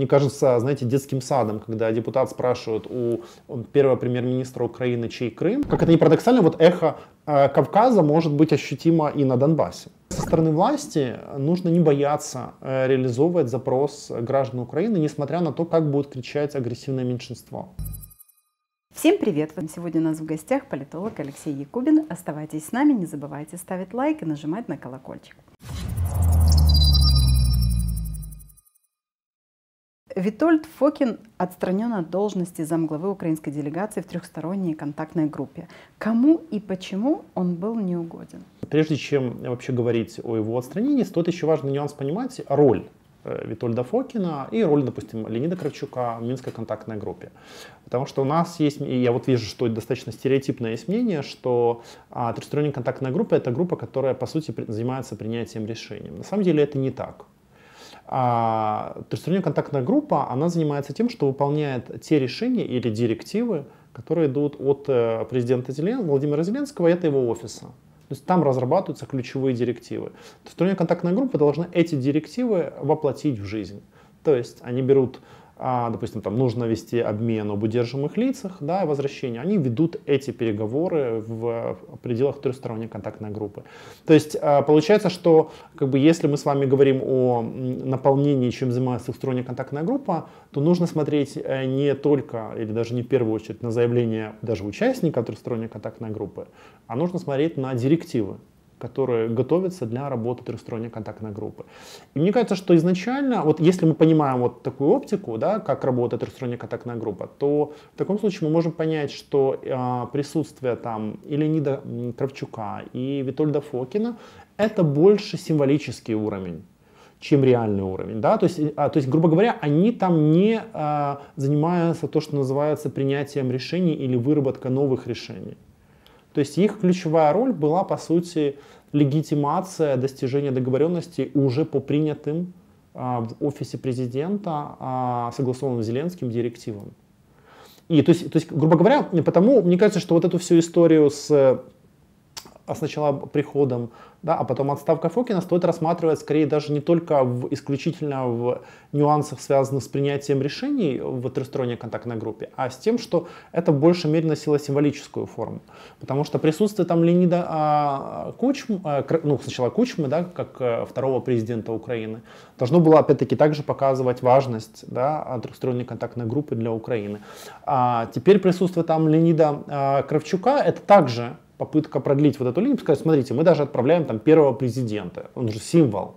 мне кажется, знаете, детским садом, когда депутат спрашивает у первого премьер-министра Украины, чей Крым. Как это не парадоксально, вот эхо э, Кавказа может быть ощутимо и на Донбассе. Со стороны власти нужно не бояться э, реализовывать запрос граждан Украины, несмотря на то, как будет кричать агрессивное меньшинство. Всем привет! Сегодня у нас в гостях политолог Алексей Якубин. Оставайтесь с нами, не забывайте ставить лайк и нажимать на колокольчик. Витольд Фокин отстранен от должности замглавы украинской делегации в трехсторонней контактной группе. Кому и почему он был неугоден? Прежде чем вообще говорить о его отстранении, стоит еще важный нюанс понимать роль э, Витольда Фокина и роль, допустим, Леонида Кравчука в Минской контактной группе. Потому что у нас есть, и я вот вижу, что достаточно стереотипное есть мнение, что а, трехсторонняя контактная группа это группа, которая, по сути, занимается принятием решений. На самом деле это не так. А трехсторонняя контактная группа, она занимается тем, что выполняет те решения или директивы, которые идут от э, президента Зелен... Владимира Зеленского и от его офиса. То есть там разрабатываются ключевые директивы. Трехсторонняя контактная группа должна эти директивы воплотить в жизнь. То есть они берут а, допустим, там нужно вести обмен об удерживаемых лицах, да, возвращение, они ведут эти переговоры в пределах трехсторонней контактной группы. То есть а, получается, что как бы, если мы с вами говорим о наполнении, чем занимается трехсторонняя контактная группа, то нужно смотреть э, не только, или даже не в первую очередь, на заявление даже участника трехсторонней контактной группы, а нужно смотреть на директивы которые готовятся для работы трехсторонней контактной группы. И мне кажется, что изначально, вот если мы понимаем вот такую оптику, да, как работает трехсторонняя контактная группа, то в таком случае мы можем понять, что э, присутствие там и Леонида Кравчука, и Витольда Фокина это больше символический уровень чем реальный уровень. Да? То, есть, а, то есть, грубо говоря, они там не а, занимаются то, что называется принятием решений или выработкой новых решений. То есть их ключевая роль была, по сути, легитимация достижения договоренности уже по принятым а, в офисе президента а, согласованным Зеленским директивам. И то есть, то есть, грубо говоря, потому мне кажется, что вот эту всю историю с а сначала приходом, да, а потом отставка Фокина стоит рассматривать скорее даже не только в, исключительно в нюансах, связанных с принятием решений в трехсторонней контактной группе, а с тем, что это в большей мере носило символическую форму. Потому что присутствие там Леонида а, Кучм, а, ну, сначала Кучмы, да, как а, второго президента Украины, должно было опять-таки также показывать важность да, трехсторонней контактной группы для Украины. А теперь присутствие там Леонида а, Кравчука, это также попытка продлить вот эту линию, сказать, смотрите, мы даже отправляем там первого президента, он же символ.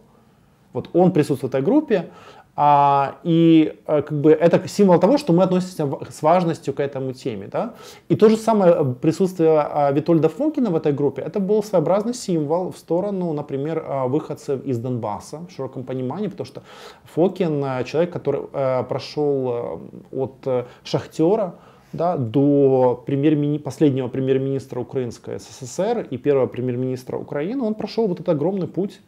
Вот он присутствует в этой группе, а, и а, как бы это символ того, что мы относимся с важностью к этому теме. Да? И то же самое присутствие а, Витольда Фонкина в этой группе, это был своеобразный символ в сторону, например, а, выходцев из Донбасса в широком понимании, потому что Фокин человек, который а, прошел от шахтера, да, до премьер последнего премьер-министра Украинской СССР и первого премьер-министра Украины, он прошел вот этот огромный путь.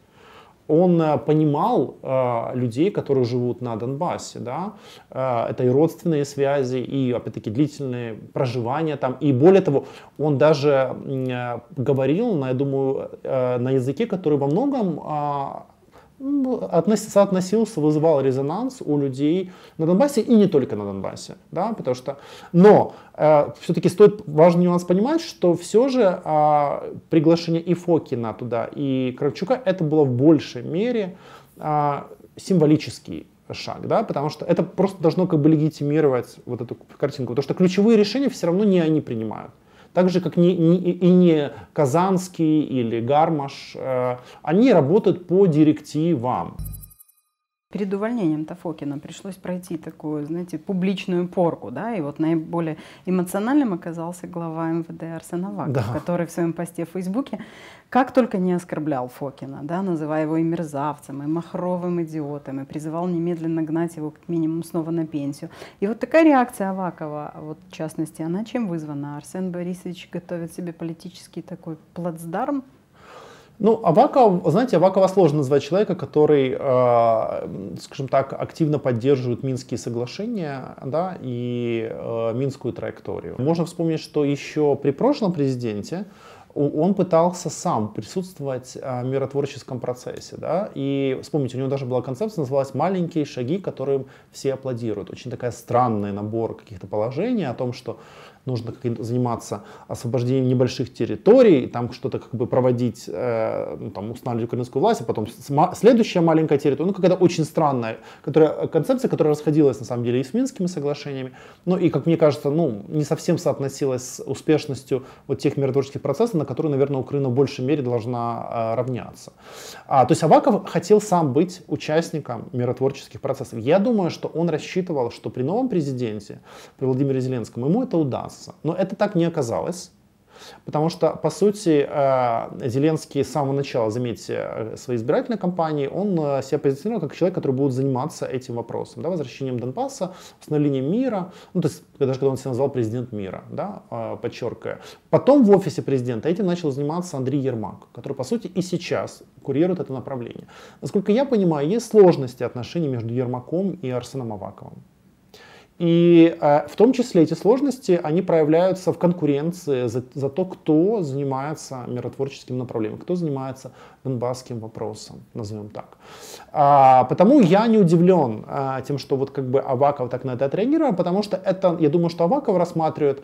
Он э, понимал э, людей, которые живут на Донбассе, да, э, это и родственные связи, и опять-таки длительные проживания там, и более того, он даже э, говорил, на, я думаю, э, на языке, который во многом э, соотносился, вызывал резонанс у людей на Донбассе и не только на Донбассе, да, потому что, но э, все-таки стоит важный нюанс понимать, что все же э, приглашение и Фокина туда, и Кравчука это было в большей мере э, символический шаг, да, потому что это просто должно как бы легитимировать вот эту картинку, потому что ключевые решения все равно не они принимают. Так же, как не, не, и не Казанский или Гармаш, э, они работают по директивам. Перед увольнением Тафокина пришлось пройти такую, знаете, публичную порку, да, и вот наиболее эмоциональным оказался глава МВД Арсен Аваков, да. который в своем посте в Фейсбуке как только не оскорблял Фокина, да, называя его и мерзавцем, и махровым идиотом, и призывал немедленно гнать его как минимум снова на пенсию. И вот такая реакция Авакова, вот в частности, она чем вызвана? Арсен Борисович готовит себе политический такой плацдарм, ну, Аваков, знаете, Авакова сложно назвать человека, который, э, скажем так, активно поддерживает Минские соглашения да, и э, Минскую траекторию. Можно вспомнить, что еще при прошлом президенте он пытался сам присутствовать в миротворческом процессе. Да? И вспомните, у него даже была концепция, называлась «Маленькие шаги, которым все аплодируют». Очень такая странный набор каких-то положений о том, что нужно заниматься освобождением небольших территорий, там что-то как бы проводить, э, ну, там, устанавливать украинскую власть, а потом следующая маленькая территория, ну, какая-то очень странная которая, концепция, которая расходилась, на самом деле, и с Минскими соглашениями, ну, и, как мне кажется, ну, не совсем соотносилась с успешностью вот тех миротворческих процессов, на которые, наверное, Украина в большей мере должна э, равняться. А, то есть Аваков хотел сам быть участником миротворческих процессов. Я думаю, что он рассчитывал, что при новом президенте, при Владимире Зеленском, ему это удастся. Но это так не оказалось. Потому что, по сути, э, Зеленский с самого начала, заметьте, э, своей избирательной кампании, он э, себя позиционировал как человек, который будет заниматься этим вопросом, да, возвращением Донбасса, установлением мира, ну, то есть, даже когда он себя назвал президент мира, да, подчеркивая. Потом в офисе президента этим начал заниматься Андрей Ермак, который, по сути, и сейчас курирует это направление. Насколько я понимаю, есть сложности отношений между Ермаком и Арсеном Аваковым. И э, в том числе эти сложности, они проявляются в конкуренции за, за то, кто занимается миротворческим направлением, кто занимается донбасским вопросом, назовем так. А, потому я не удивлен а, тем, что вот как бы Аваков так на это отреагировал, потому что это, я думаю, что Аваков рассматривает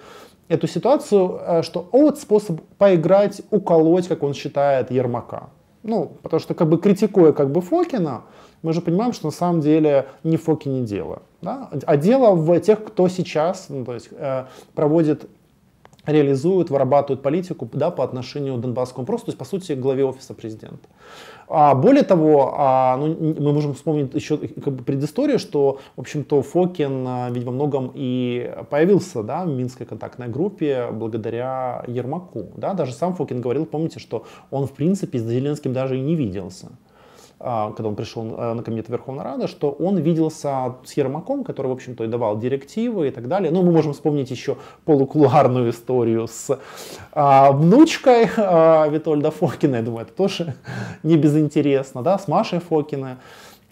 эту ситуацию, а, что вот способ поиграть, уколоть, как он считает, Ермака. Ну, потому что как бы критикуя как бы Фокина, мы же понимаем, что на самом деле не Фоки не дело. Да? А дело в тех, кто сейчас ну, то есть, э, проводит реализуют, вырабатывают политику да, по отношению к Донбасскому вопросу, то есть, по сути, главе офиса президента. А более того, а, ну, мы можем вспомнить еще как бы предысторию, что, в общем-то, Фокин а, ведь во многом и появился да, в Минской контактной группе благодаря Ермаку. Да? Даже сам Фокин говорил, помните, что он, в принципе, с Зеленским даже и не виделся. А, когда он пришел э, на комитет Верховной Рады, что он виделся с Ермаком, который, в общем-то, и давал директивы и так далее. Ну, мы можем вспомнить еще полукулуарную историю с а, внучкой а, Витольда Фокина, я думаю, это тоже не безинтересно, да, с Машей Фокиной,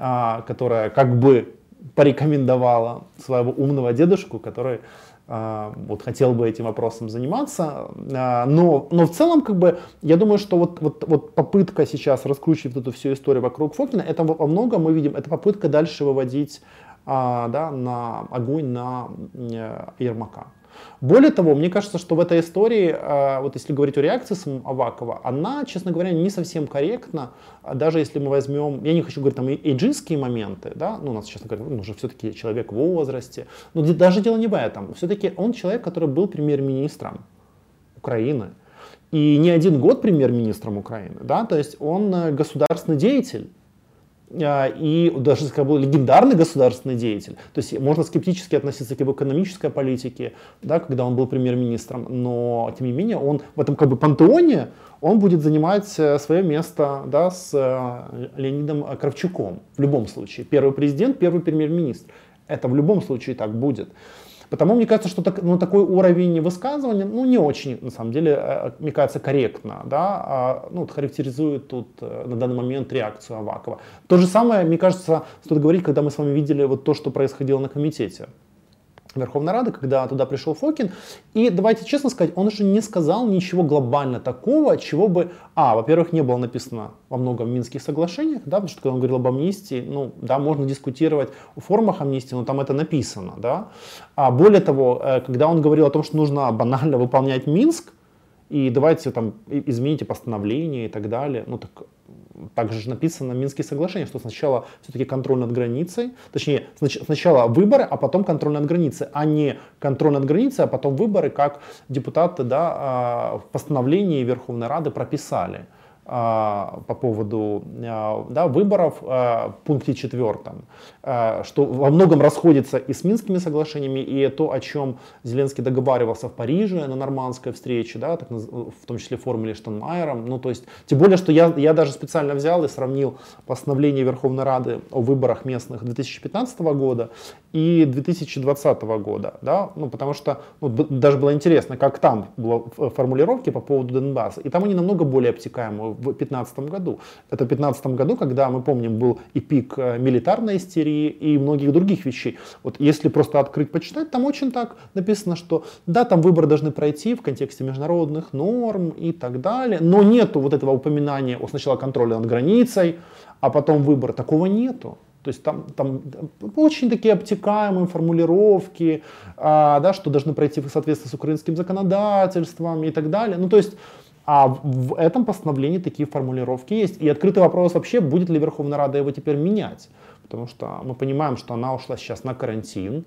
а, которая как бы порекомендовала своего умного дедушку, который вот хотел бы этим вопросом заниматься, а, но, но в целом, как бы, я думаю, что вот, вот, вот попытка сейчас раскручивать эту всю историю вокруг Фокина, это во многом мы видим, это попытка дальше выводить а, да, на огонь на э, Ермака. Более того, мне кажется, что в этой истории, э, вот если говорить о реакции Авакова, она, честно говоря, не совсем корректна, даже если мы возьмем, я не хочу говорить там эйджистские моменты, да, ну, у нас, честно говоря, он уже все-таки человек в возрасте, но даже дело не в этом, все-таки он человек, который был премьер-министром Украины, и не один год премьер-министром Украины, да, то есть он э, государственный деятель, а, и даже как бы легендарный государственный деятель. То есть можно скептически относиться к его экономической политике, да, когда он был премьер-министром, но тем не менее он в этом как бы пантеоне он будет занимать э, свое место да, с э, Леонидом Кравчуком в любом случае. Первый президент, первый премьер-министр. Это в любом случае так будет. Потому мне кажется, что так, ну, такой уровень высказывания, ну, не очень, на самом деле, э, мне кажется, корректно, да, а, ну, характеризует тут э, на данный момент реакцию Авакова. То же самое, мне кажется, стоит говорить, когда мы с вами видели вот то, что происходило на комитете. Верховной Рады, когда туда пришел Фокин. И давайте честно сказать, он уже не сказал ничего глобально такого, чего бы, а, во-первых, не было написано во многом Минских соглашениях, да, потому что когда он говорил об амнистии, ну, да, можно дискутировать о формах амнистии, но там это написано, да. А более того, э, когда он говорил о том, что нужно банально выполнять Минск, и давайте там измените постановление и так далее, ну так также написано в Минских что сначала все-таки контроль над границей, точнее, сначала выборы, а потом контроль над границей, а не контроль над границей, а потом выборы, как депутаты да, а, в постановлении Верховной Рады прописали. А, по поводу а, да, выборов а, в пункте четвертом, что во многом расходится и с Минскими соглашениями, и то, о чем Зеленский договаривался в Париже на нормандской встрече, да, так, в том числе формуле Штанмайером. Ну, то есть, тем более, что я, я даже специально взял и сравнил постановление Верховной Рады о выборах местных 2015 года и 2020 года, да, ну, потому что ну, даже было интересно, как там было формулировки по поводу Донбасса, и там они намного более обтекаемы в 2015 году. Это в 2015 году, когда, мы помним, был и пик э, милитарной истерии и многих других вещей. Вот если просто открыть, почитать, там очень так написано, что да, там выборы должны пройти в контексте международных норм и так далее, но нету вот этого упоминания о сначала контроля над границей, а потом выбор. Такого нету. То есть там, там очень такие обтекаемые формулировки, а, да, что должны пройти в соответствии с украинским законодательством и так далее. Ну, то есть а в этом постановлении такие формулировки есть. И открытый вопрос вообще, будет ли Верховная Рада его теперь менять. Потому что мы понимаем, что она ушла сейчас на карантин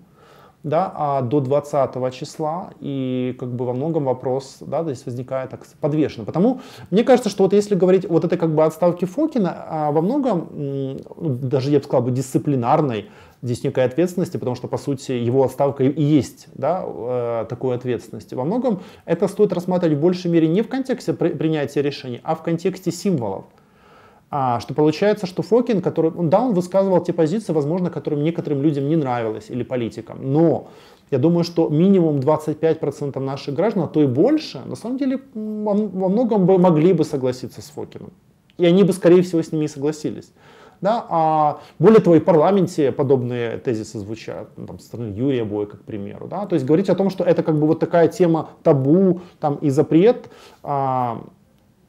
да, а до 20 числа, и как бы во многом вопрос, да, здесь возникает так подвешенно. Потому мне кажется, что вот если говорить вот этой как бы отставки Фокина, а во многом, ну, даже я бы сказал бы дисциплинарной, здесь некой ответственности, потому что, по сути, его отставка и есть да, э, такой ответственности. Во многом это стоит рассматривать в большей мере не в контексте принятия решений, а в контексте символов. А, что получается, что Фокин, который, да, он высказывал те позиции, возможно, которым некоторым людям не нравилось, или политикам, но я думаю, что минимум 25% наших граждан, а то и больше, на самом деле во многом бы могли бы согласиться с Фокиным. И они бы, скорее всего, с ними и согласились. Да? А более того, и в парламенте подобные тезисы звучат, ну, там, со стороны Юрия Бойко, к примеру. Да? То есть говорить о том, что это как бы вот такая тема табу там, и запрет, а,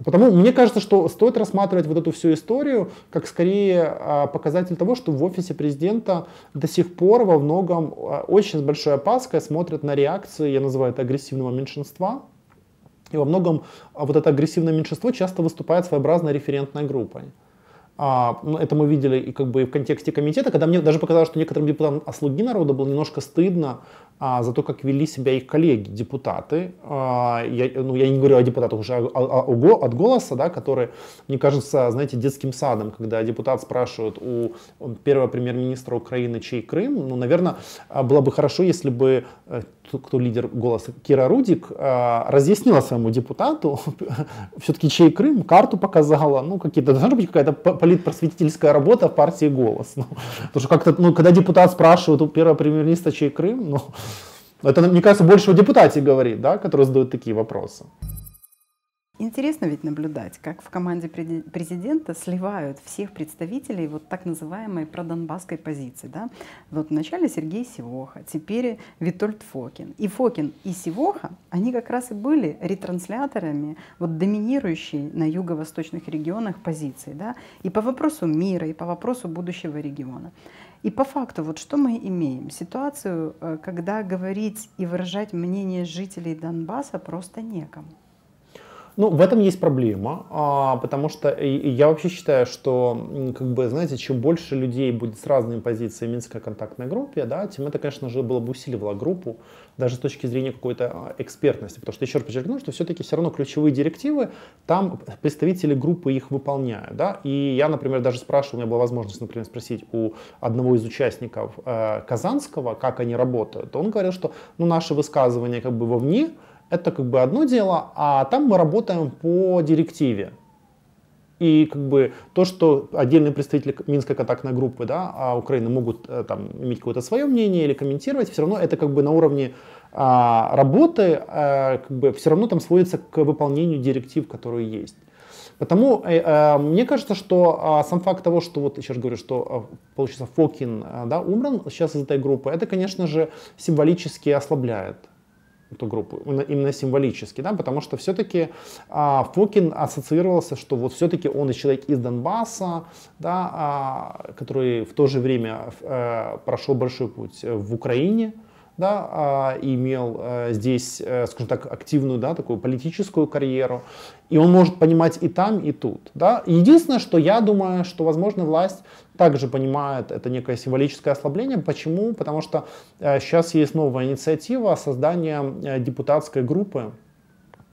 Потому мне кажется, что стоит рассматривать вот эту всю историю как скорее а, показатель того, что в офисе президента до сих пор во многом а, очень с большой опаской смотрят на реакции, я называю это агрессивного меньшинства. И во многом а, вот это агрессивное меньшинство часто выступает своеобразной референтной группой. А, ну, это мы видели и как бы и в контексте комитета, когда мне даже показалось, что некоторым депутатам о слуги народа было немножко стыдно а, за то, как вели себя их коллеги, депутаты. А, я, ну, я не говорю о депутатах уже, а, а, а, от голоса, да, которые, мне кажется, знаете, детским садом, когда депутат спрашивает у первого премьер-министра Украины, чей Крым, ну, наверное, было бы хорошо, если бы э, кто лидер голоса, Кира Рудик, а, разъяснила своему депутату, все-таки чей Крым, карту показала, ну, какие-то, должна быть какая-то политпросветительская работа в партии «Голос». Ну, потому что как-то, ну, когда депутат спрашивает у первого премьер-министра, чей Крым, ну, это, мне кажется, больше о депутате говорит, да, который задает такие вопросы. Интересно ведь наблюдать, как в команде президента сливают всех представителей вот так называемой продонбасской позиции. Да? Вот вначале Сергей Сивоха, теперь Витольд Фокин. И Фокин, и Сивоха, они как раз и были ретрансляторами вот доминирующей на юго-восточных регионах позиции. Да? И по вопросу мира, и по вопросу будущего региона. И по факту, вот что мы имеем? Ситуацию, э, когда говорить и выражать мнение жителей Донбасса просто некому. Ну, в этом есть проблема, а, потому что я вообще считаю, что, как бы, знаете, чем больше людей будет с разными позициями Минской контактной группе, да, тем это, конечно же, было бы усиливало группу, даже с точки зрения какой-то а, экспертности. Потому что еще раз подчеркну, что все-таки все равно ключевые директивы, там представители группы их выполняют. Да? И я, например, даже спрашивал, у меня была возможность, например, спросить у одного из участников э, Казанского, как они работают. Он говорил, что ну, наши высказывания как бы вовне, это как бы одно дело, а там мы работаем по директиве. И как бы то, что отдельные представители Минской контактной группы да, а Украины могут э, там, иметь какое-то свое мнение или комментировать, все равно это как бы на уровне а, работы а, как бы все равно там сводится к выполнению директив, которые есть. Потому э, э, мне кажется, что э, сам факт того, что вот еще раз говорю, что э, получается Фокин э, да, умран сейчас из этой группы, это, конечно же, символически ослабляет эту группу, именно символически, да, потому что все-таки а, Фокин ассоциировался, что вот все-таки он и человек из Донбасса, да, а, который в то же время а, прошел большой путь в Украине, да, а, имел а, здесь, а, скажем так, активную, да, такую политическую карьеру, и он может понимать и там, и тут, да. Единственное, что я думаю, что, возможно, власть также понимает это некое символическое ослабление. Почему? Потому что э, сейчас есть новая инициатива создания э, депутатской группы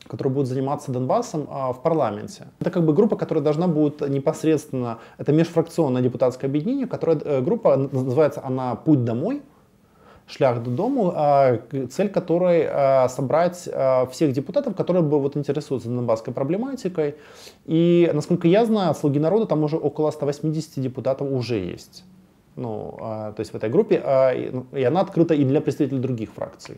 которая будет заниматься Донбассом а, в парламенте. Это как бы группа, которая должна будет непосредственно, это межфракционное депутатское объединение, которая э, группа называется она «Путь домой», шлях додому, а, цель которой а, собрать а, всех депутатов, которые бы вот интересуются донбасской проблематикой. И, насколько я знаю, «Слуги народа» там уже около 180 депутатов уже есть. ну, то есть в этой группе, ну, и она открыта и для представителей других фракций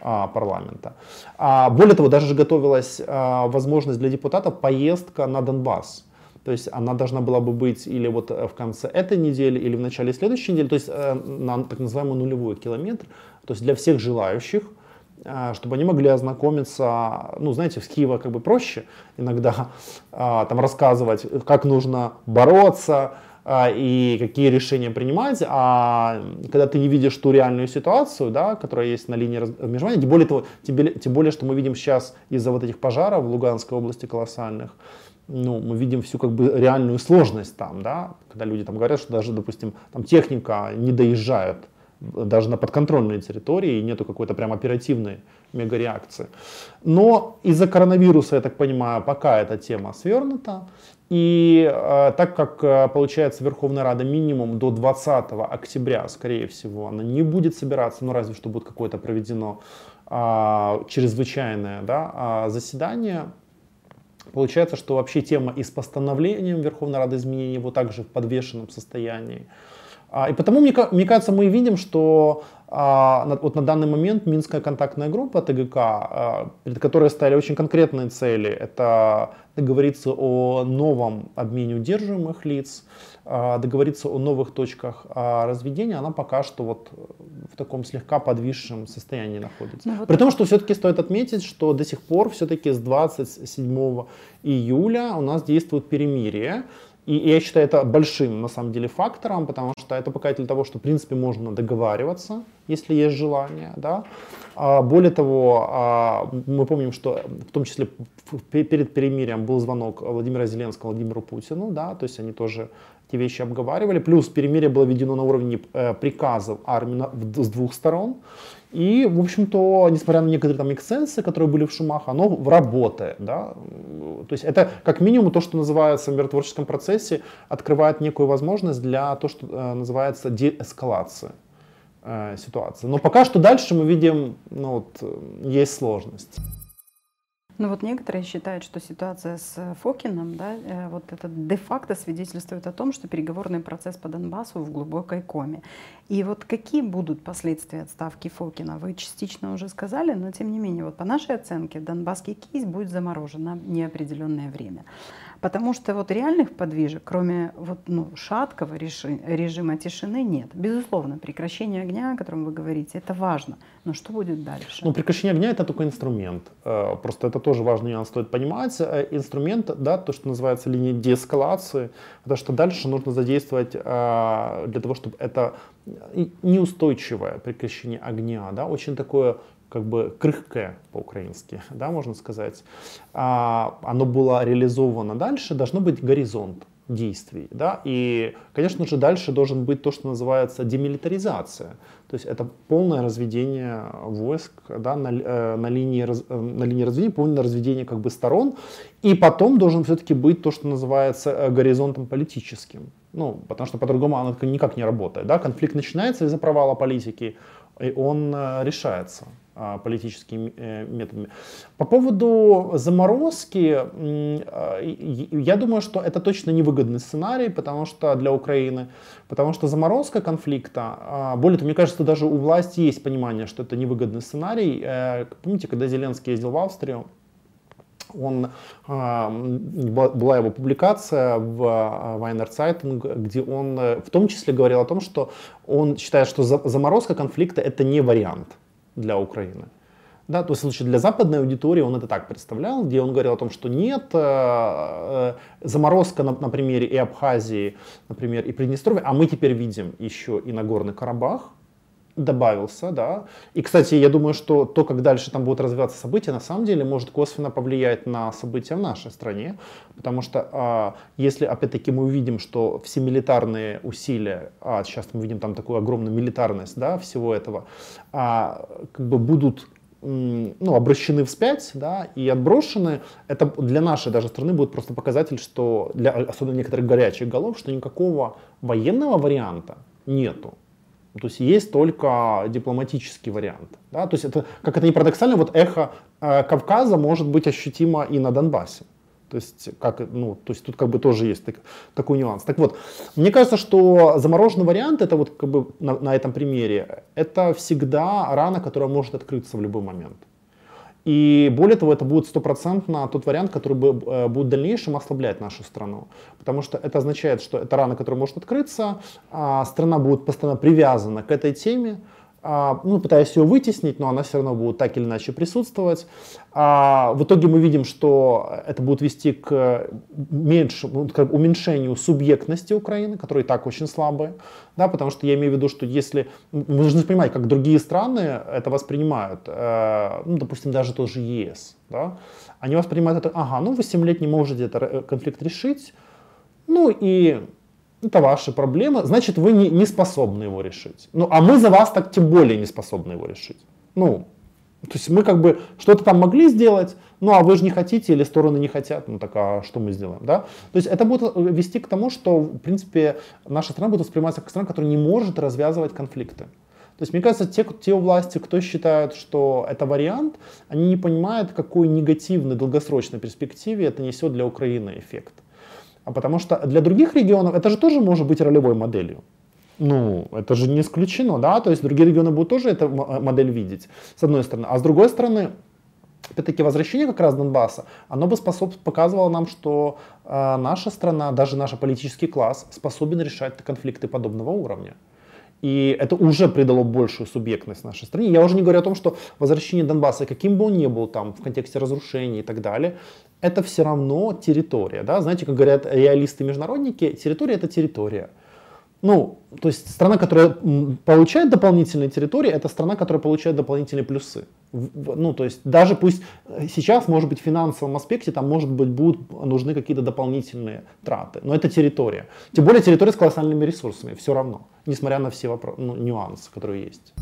парламента. Более того, даже готовилась возможность для депутатов поездка на Донбасс. То есть она должна была бы быть или вот в конце этой недели, или в начале следующей недели, то есть э, на так называемый нулевой километр, то есть для всех желающих, э, чтобы они могли ознакомиться, ну, знаете, с Киева как бы проще иногда э, там рассказывать, как нужно бороться, и какие решения принимать, а когда ты не видишь ту реальную ситуацию, да, которая есть на линии размежевания, тем более, того, тем, тем более, что мы видим сейчас из-за вот этих пожаров в Луганской области колоссальных, ну, мы видим всю как бы реальную сложность там, да, когда люди там говорят, что даже, допустим, там техника не доезжает даже на подконтрольные территории, и нету какой-то прям оперативной мегареакции. Но из-за коронавируса, я так понимаю, пока эта тема свернута. И э, так как, э, получается, Верховная Рада минимум до 20 октября, скорее всего, она не будет собираться, ну разве что будет какое-то проведено э, чрезвычайное да, заседание, Получается, что вообще тема и с постановлением Верховной Рады изменений его также в подвешенном состоянии. А, и потому, мне, мне кажется, мы видим, что вот на данный момент Минская контактная группа ТГК, а, перед которой стояли очень конкретные цели, это договориться о новом обмене удерживаемых лиц, а, договориться о новых точках а, разведения, она пока что вот в таком слегка подвисшем состоянии находится. Ну, вот При том, что все-таки стоит отметить, что до сих пор все-таки с 27 июля у нас действует перемирие. И я считаю это большим, на самом деле, фактором, потому что это показатель того, что, в принципе, можно договариваться, если есть желание. Да? А более того, а, мы помним, что в том числе перед перемирием был звонок Владимира Зеленского Владимиру Путину, да, то есть они тоже эти вещи обговаривали. Плюс перемирие было введено на уровне э, приказов армии с двух сторон. И, в общем-то, несмотря на некоторые там эксцессы, которые были в шумах, оно работает. Да? То есть это как минимум то, что называется в миротворческом процессе, открывает некую возможность для того, что э, называется деэскалация э, ситуации. Но пока что дальше мы видим, ну, вот, э, есть сложность. Ну вот некоторые считают, что ситуация с Фокином, да, э, вот это де-факто свидетельствует о том, что переговорный процесс по Донбассу в глубокой коме. И вот какие будут последствия отставки Фокина? Вы частично уже сказали, но тем не менее, вот по нашей оценке, донбасский кейс будет заморожен на неопределенное время. Потому что вот реальных подвижек, кроме вот, ну, шаткого реши, режима тишины, нет. Безусловно, прекращение огня, о котором вы говорите, это важно. Но что будет дальше? Ну, прекращение огня это только инструмент. Э, просто это тоже важный нюанс стоит понимать. Э, инструмент, да, то, что называется линия деэскалации, потому что дальше нужно задействовать э, для того, чтобы это неустойчивое прекращение огня, да, очень такое как бы крыхкое по-украински, да, можно сказать, а, оно было реализовано дальше, должно быть горизонт действий. Да? И, конечно же, дальше должен быть то, что называется демилитаризация. То есть это полное разведение войск да, на, э, на, линии, раз, э, на линии разведения, полное разведение как бы сторон. И потом должен все-таки быть то, что называется э, горизонтом политическим. Ну, потому что по-другому оно никак не работает. Да? Конфликт начинается из-за провала политики, и он решается. А, политическими э, методами. По поводу заморозки, а, я думаю, что это точно невыгодный сценарий, потому что для Украины, потому что заморозка конфликта, а, более того, мне кажется, даже у власти есть понимание, что это невыгодный сценарий. Э, помните, когда Зеленский ездил в Австрию, он, была его публикация в Weiner где он э, в том числе говорил о том, что он считает, что заморозка конфликта это не вариант для Украины. Да, то есть случае для западной аудитории он это так представлял, где он говорил о том, что нет, э, э, заморозка на, на примере и Абхазии, например, и Приднестровья, а мы теперь видим еще и Нагорный Карабах, добавился, да. И, кстати, я думаю, что то, как дальше там будут развиваться события, на самом деле может косвенно повлиять на события в нашей стране, потому что а, если, опять-таки, мы увидим, что все милитарные усилия, а сейчас мы видим там такую огромную милитарность, да, всего этого, а, как бы будут ну, обращены вспять, да, и отброшены, это для нашей даже страны будет просто показатель, что для особенно некоторых горячих голов, что никакого военного варианта нету. То есть есть только дипломатический вариант. Да? То есть это, как это не парадоксально, вот эхо э, Кавказа может быть ощутимо и на Донбассе. То То есть, как, ну, то есть тут как бы тоже есть так, такой нюанс. Так вот, мне кажется, что замороженный вариант, это вот как бы на, на этом примере, это всегда рана, которая может открыться в любой момент. И более того, это будет стопроцентно тот вариант, который э, будет в дальнейшем ослаблять нашу страну. Потому что это означает, что это рана, которая может открыться, а страна будет постоянно привязана к этой теме, ну, пытаясь ее вытеснить, но она все равно будет так или иначе присутствовать. А в итоге мы видим, что это будет вести к, меньшему, к уменьшению субъектности Украины, которая и так очень слабая. Да, потому что я имею в виду, что если... Мы должны понимать, как другие страны это воспринимают. Э, ну, допустим, даже тоже ЕС. Да? Они воспринимают это, ага, ну вы 7 лет не можете этот э, конфликт решить, ну и это ваши проблемы, значит, вы не, не способны его решить. Ну, а мы за вас так тем более не способны его решить. Ну, то есть мы как бы что-то там могли сделать, ну а вы же не хотите или стороны не хотят, ну так а что мы сделаем, да? То есть это будет вести к тому, что, в принципе, наша страна будет восприниматься как страна, которая не может развязывать конфликты. То есть, мне кажется, те, те власти, кто считают, что это вариант, они не понимают, какой негативный долгосрочной перспективе это несет для Украины эффект. А потому что для других регионов это же тоже может быть ролевой моделью. Ну, это же не исключено, да, то есть другие регионы будут тоже эту модель видеть, с одной стороны. А с другой стороны, опять-таки, возвращение как раз Донбасса, оно бы способ, показывало нам, что э, наша страна, даже наш политический класс способен решать конфликты подобного уровня. И это уже придало большую субъектность нашей стране. Я уже не говорю о том, что возвращение Донбасса, каким бы он ни был там в контексте разрушений и так далее, это все равно территория. Да? Знаете, как говорят реалисты-международники, территория это территория. Ну, то есть страна, которая получает дополнительные территории, это страна, которая получает дополнительные плюсы. Ну, то есть даже пусть сейчас, может быть, в финансовом аспекте там, может быть, будут нужны какие-то дополнительные траты, но это территория. Тем более территория с колоссальными ресурсами, все равно, несмотря на все вопросы, ну, нюансы, которые есть.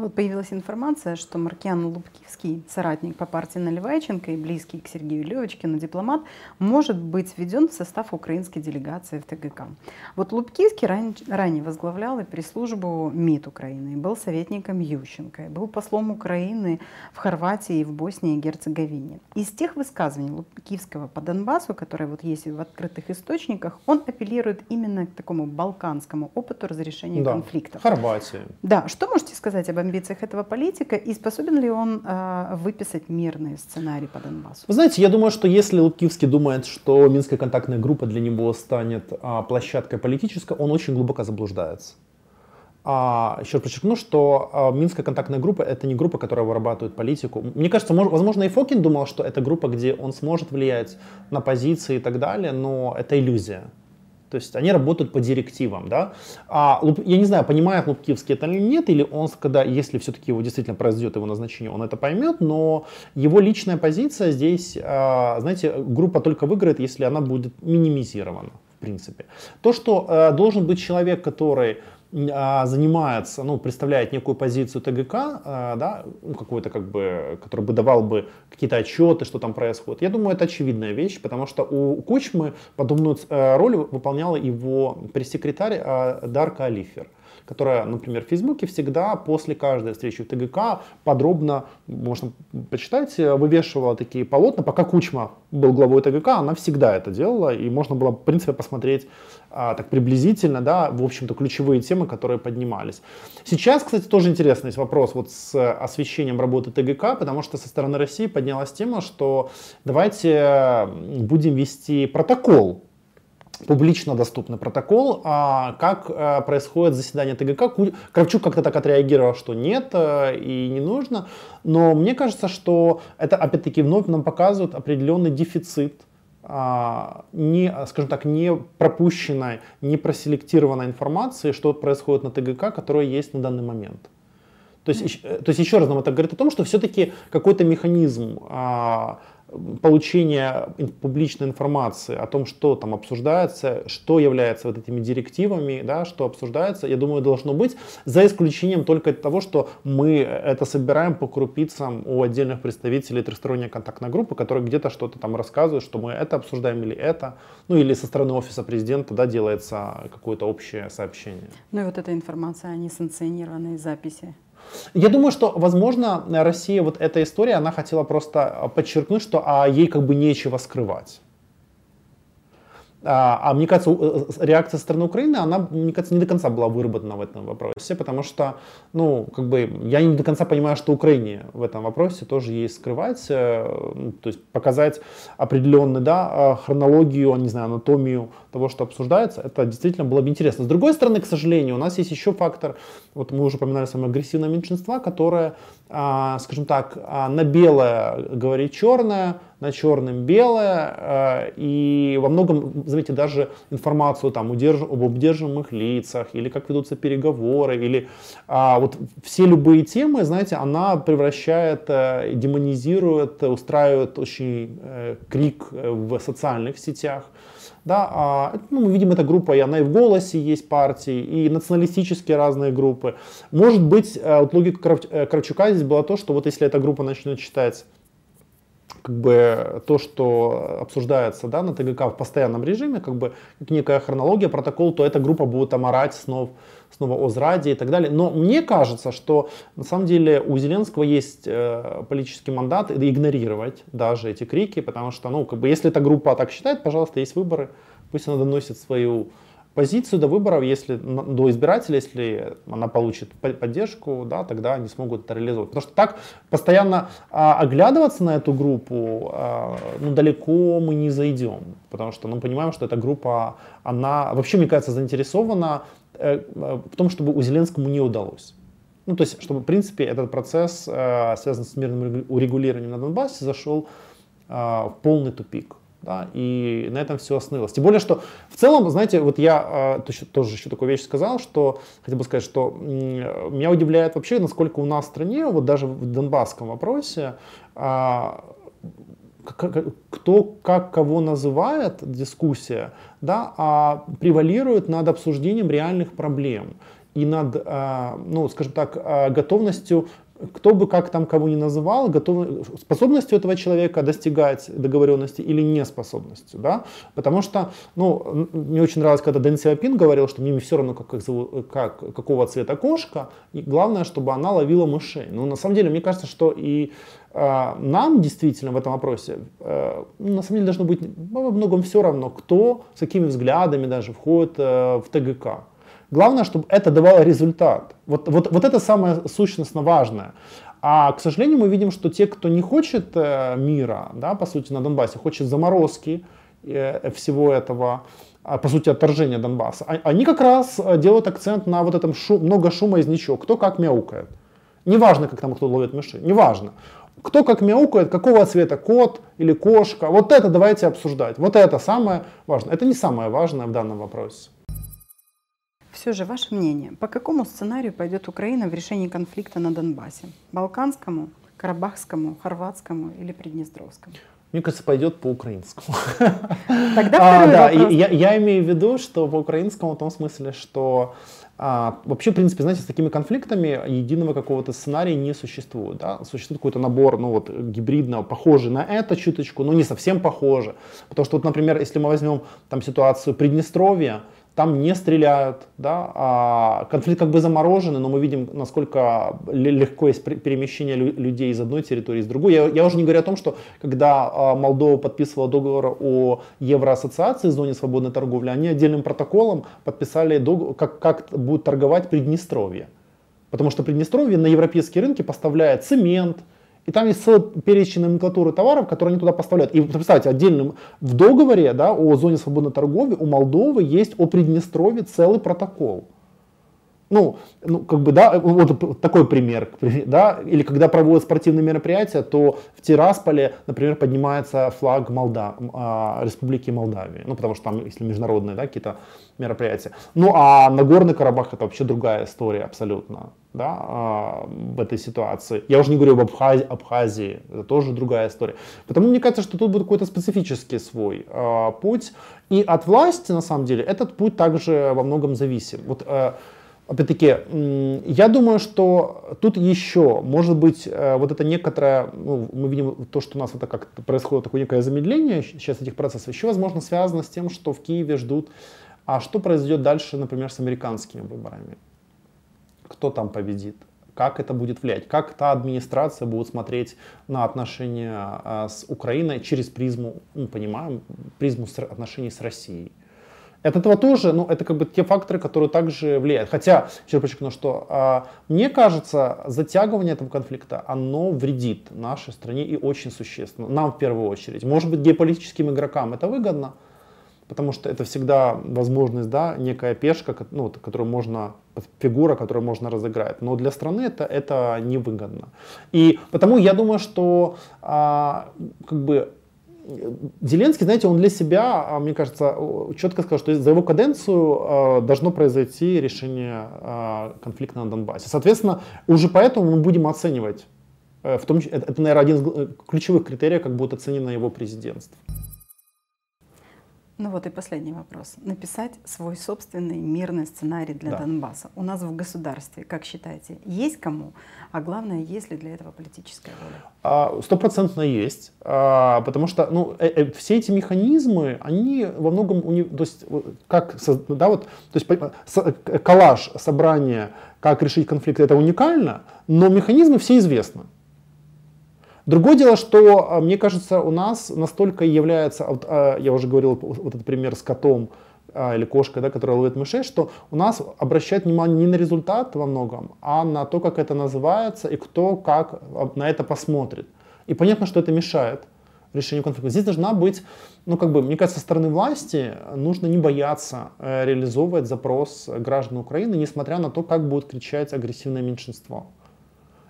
Вот появилась информация, что Маркиан Лубкивский, соратник по партии Наливайченко и близкий к Сергею Левочкину дипломат, может быть введен в состав украинской делегации в ТГК. Вот Лубкивский ран, ранее возглавлял и пресс-службу МИД Украины, был советником Ющенко, был послом Украины в Хорватии и в Боснии и Герцеговине. Из тех высказываний Лубкивского по Донбассу, которые вот есть в открытых источниках, он апеллирует именно к такому балканскому опыту разрешения да, конфликтов. Хорватия. Да, что можете сказать об амбициях этого политика и способен ли он э, выписать мирный сценарий по Донбассу? Вы знаете, я думаю, что если Лукивский думает, что Минская контактная группа для него станет а, площадкой политической, он очень глубоко заблуждается. А, еще раз подчеркну, что а, Минская контактная группа это не группа, которая вырабатывает политику. Мне кажется, мож, возможно, и Фокин думал, что это группа, где он сможет влиять на позиции и так далее, но это иллюзия. То есть они работают по директивам, да. А, я не знаю, понимает Лубкивский это или нет, или он, когда, если все-таки его действительно произойдет его назначение, он это поймет, но его личная позиция здесь, а, знаете, группа только выиграет, если она будет минимизирована, в принципе. То, что а, должен быть человек, который занимается, ну, представляет некую позицию ТГК, а, да, ну, какой-то как бы, который бы давал бы какие-то отчеты, что там происходит. Я думаю, это очевидная вещь, потому что у Кучмы подобную э, роль выполняла его пресс-секретарь а, Дарка Алифер которая, например, в Фейсбуке всегда после каждой встречи в ТГК подробно, можно почитать, вывешивала такие полотна. Пока Кучма был главой ТГК, она всегда это делала, и можно было, в принципе, посмотреть а, так приблизительно, да, в общем-то, ключевые темы, которые поднимались. Сейчас, кстати, тоже интересный вопрос вот с освещением работы ТГК, потому что со стороны России поднялась тема, что давайте будем вести протокол публично доступный протокол, а как а, происходит заседание ТГК. Кравчук как-то так отреагировал, что нет а, и не нужно, но мне кажется, что это опять-таки вновь нам показывает определенный дефицит а, не, скажем так, не пропущенной, не проселектированной информации, что происходит на ТГК, которая есть на данный момент. То есть, то есть еще раз нам это говорит о том, что все-таки какой-то механизм а, получения публичной информации о том, что там обсуждается, что является вот этими директивами, да, что обсуждается, я думаю, должно быть, за исключением только того, что мы это собираем по крупицам у отдельных представителей трехсторонней контактной группы, которые где-то что-то там рассказывают, что мы это обсуждаем или это, ну или со стороны офиса президента, да, делается какое-то общее сообщение. Ну и вот эта информация о несанкционированной записи Я думаю, что, возможно, Россия, вот эта история, она хотела просто подчеркнуть, что а ей как бы нечего скрывать. А, а мне кажется, э, реакция со стороны Украины, она, мне кажется, не до конца была выработана в этом вопросе, потому что, ну, как бы, я не до конца понимаю, что Украине в этом вопросе тоже есть скрывать, э, ну, то есть показать определенную, да, э, хронологию, не знаю, анатомию того, что обсуждается, это действительно было бы интересно. С другой стороны, к сожалению, у нас есть еще фактор, вот мы уже упоминали с вами агрессивное меньшинства, которое, а, скажем так, а, на белое говорит черное, на черном белое, э, и во многом, заметьте, даже информацию там удерж... об удерживаемых лицах, или как ведутся переговоры, или а, вот все любые темы, знаете, она превращает, э, демонизирует, устраивает очень э, крик в социальных сетях. Да, а, ну, мы видим, эта группа, и она и в «Голосе» есть партии, и националистические разные группы. Может быть, вот логика Кравчука здесь была то, что вот если эта группа начнет читать как бы то, что обсуждается да, на ТГК в постоянном режиме, как бы как некая хронология, протокол, то эта группа будет там орать снова, снова о зраде и так далее. Но мне кажется, что на самом деле у Зеленского есть э, политический мандат игнорировать даже эти крики, потому что, ну, как бы, если эта группа так считает, пожалуйста, есть выборы, пусть она доносит свою позицию до выборов, если до избирателя, если она получит поддержку, да, тогда они смогут это реализовать. Потому что так постоянно а, оглядываться на эту группу, а, ну, далеко мы не зайдем. Потому что мы ну, понимаем, что эта группа, она вообще, мне кажется, заинтересована э, в том, чтобы у Зеленскому не удалось. Ну, то есть, чтобы, в принципе, этот процесс, э, связанный с мирным урегулированием на Донбассе, зашел э, в полный тупик. Да, и на этом все остановилось. Тем более, что в целом, знаете, вот я э, тоже еще такую вещь сказал, что хотел бы сказать, что э, меня удивляет вообще, насколько у нас в стране, вот даже в донбасском вопросе, э, кто как кого называет, дискуссия, да, а превалирует над обсуждением реальных проблем и над, ну, скажем так, готовностью кто бы как там кого ни называл, готов, способностью этого человека достигать договоренности или неспособностью, да, потому что, ну, мне очень нравилось, когда Дэн Сиапин говорил, что мне все равно, как, как, как, какого цвета кошка, и главное, чтобы она ловила мышей. Но на самом деле, мне кажется, что и э, нам действительно в этом вопросе, э, на самом деле должно быть во многом все равно, кто, с какими взглядами даже входит э, в ТГК. Главное, чтобы это давало результат. Вот, вот, вот это самое сущностно важное. А, к сожалению, мы видим, что те, кто не хочет э, мира, да, по сути, на Донбассе, хочет заморозки э, всего этого, а, по сути, отторжения Донбасса, а, они как раз э, делают акцент на вот этом шум, много шума из ничего, кто как мяукает. Неважно, как там кто ловит мышей, неважно. Кто как мяукает, какого цвета кот или кошка, вот это давайте обсуждать. Вот это самое важное. Это не самое важное в данном вопросе. Все же ваше мнение, по какому сценарию пойдет Украина в решении конфликта на Донбассе? Балканскому, Карабахскому, Хорватскому или Приднестровскому? Мне кажется, пойдет по украинскому. Тогда а, да, я, я имею в виду, что по украинскому в том смысле, что а, вообще, в принципе, знаете, с такими конфликтами единого какого-то сценария не существует. Да? Существует какой-то набор, ну вот, гибридного, похожий на это чуточку, но не совсем похожий. Потому что, вот, например, если мы возьмем там ситуацию Приднестровья, там не стреляют, да, а конфликт как бы замороженный, но мы видим, насколько легко есть перемещение людей из одной территории с другой. Я, я уже не говорю о том, что когда а, Молдова подписывала договор о Евроассоциации, зоне свободной торговли, они отдельным протоколом подписали, договор, как, как будет торговать Приднестровье. Потому что Приднестровье на европейские рынки поставляет цемент, и там есть целый перечень номенклатуры товаров, которые они туда поставляют. И представьте, отдельным в договоре да, о зоне свободной торговли у Молдовы есть о Приднестровье целый протокол. Ну, ну, как бы, да, вот такой пример, да, или когда проводят спортивные мероприятия, то в Тирасполе, например, поднимается флаг Молда, а, Республики Молдавии, ну, потому что там, если международные, да, какие-то мероприятия. Ну, а Нагорный Карабах это вообще другая история абсолютно, да, а, в этой ситуации. Я уже не говорю об Абхазии, Абхазии, это тоже другая история. Потому мне кажется, что тут будет какой-то специфический свой э, путь, и от власти, на самом деле, этот путь также во многом зависим. Вот, э, Опять-таки, я думаю, что тут еще, может быть, э, вот это некоторое, ну, мы видим то, что у нас это как происходит такое некое замедление сейчас этих процессов, еще, возможно, связано с тем, что в Киеве ждут, а что произойдет дальше, например, с американскими выборами? Кто там победит? как это будет влиять, как та администрация будет смотреть на отношения а, с Украиной через призму, мы понимаем, призму отношений с Россией. От этого тоже, ну, это как бы те факторы, которые также влияют. Хотя, еще подчеркну, что а, мне кажется, затягивание этого конфликта, оно вредит нашей стране и очень существенно. Нам в первую очередь. Может быть, геополитическим игрокам это выгодно, потому что это всегда возможность, да, некая пешка, ну, которую можно, фигура, которую можно разыграть. Но для страны это, это невыгодно. И потому я думаю, что а, как бы Зеленский, знаете, он для себя, а, мне кажется, четко сказал, что за его каденцию а, должно произойти решение а, конфликта на Донбассе. Соответственно, уже поэтому мы будем оценивать, э, в том, это, это, наверное, один из э, ключевых критериев, как будет оценено его президентство. Ну вот и последний вопрос. Написать свой собственный мирный сценарий для да. Донбасса. У нас в государстве, как считаете, есть кому? А главное, есть ли для этого политическая воля? Стопроцентно есть. А, потому что ну, э, э, все эти механизмы, они во многом, то есть, как, да, вот, то есть э, коллаж, собрание, как решить конфликт, это уникально, но механизмы все известны. Другое дело, что, а, мне кажется, у нас настолько является, а, я уже говорил, вот этот пример с котом а, или кошкой, да, которая ловит мышей, что у нас обращают внимание не на результат во многом, а на то, как это называется и кто как на это посмотрит. И понятно, что это мешает решению конфликта. Здесь должна быть, ну как бы, мне кажется, со стороны власти нужно не бояться э, реализовывать запрос граждан Украины, несмотря на то, как будет кричать агрессивное меньшинство.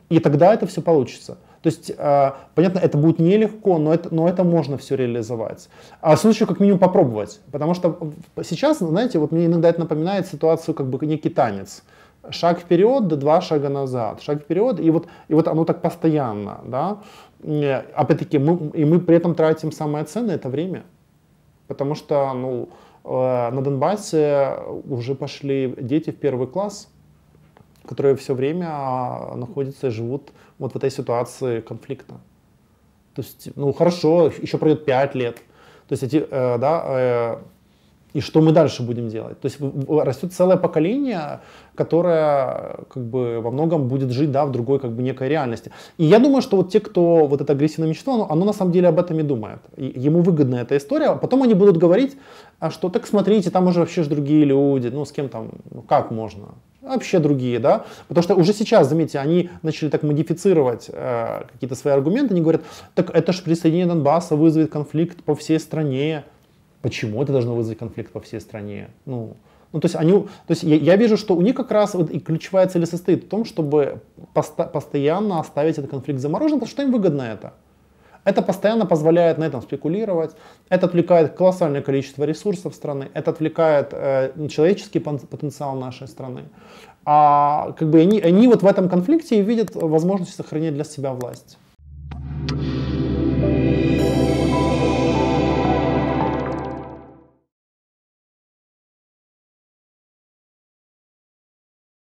И тогда это все получится. То есть, э, понятно, это будет нелегко, но это, но это можно все реализовать. А в случае как минимум попробовать. Потому что сейчас, знаете, вот мне иногда это напоминает ситуацию как бы некий танец. Шаг вперед, два шага назад. Шаг вперед, и вот, и вот оно так постоянно. Да? Опять-таки, мы, и мы при этом тратим самое ценное, это время. Потому что ну, э, на Донбассе уже пошли дети в первый класс, которые все время а, находятся и живут вот в этой ситуации конфликта. То есть, ну хорошо, еще пройдет 5 лет. То есть эти, э, да, э, и что мы дальше будем делать? То есть растет целое поколение, которое как бы во многом будет жить да, в другой как бы некой реальности. И я думаю, что вот те, кто вот это агрессивное мечтало, оно, оно на самом деле об этом и думает. И ему выгодна эта история. Потом они будут говорить, а что так смотрите, там уже вообще же другие люди, ну с кем там, ну как можно? Вообще другие, да, потому что уже сейчас, заметьте, они начали так модифицировать э, какие-то свои аргументы, они говорят, так это же присоединение Донбасса вызовет конфликт по всей стране. Почему это должно вызвать конфликт по всей стране? Ну, ну, то есть, они, то есть я, я вижу, что у них как раз вот и ключевая цель состоит в том, чтобы поста- постоянно оставить этот конфликт замороженным, потому что им выгодно это. Это постоянно позволяет на этом спекулировать, это отвлекает колоссальное количество ресурсов страны, это отвлекает э, человеческий потенциал нашей страны. А как бы они, они вот в этом конфликте видят возможность сохранить для себя власть.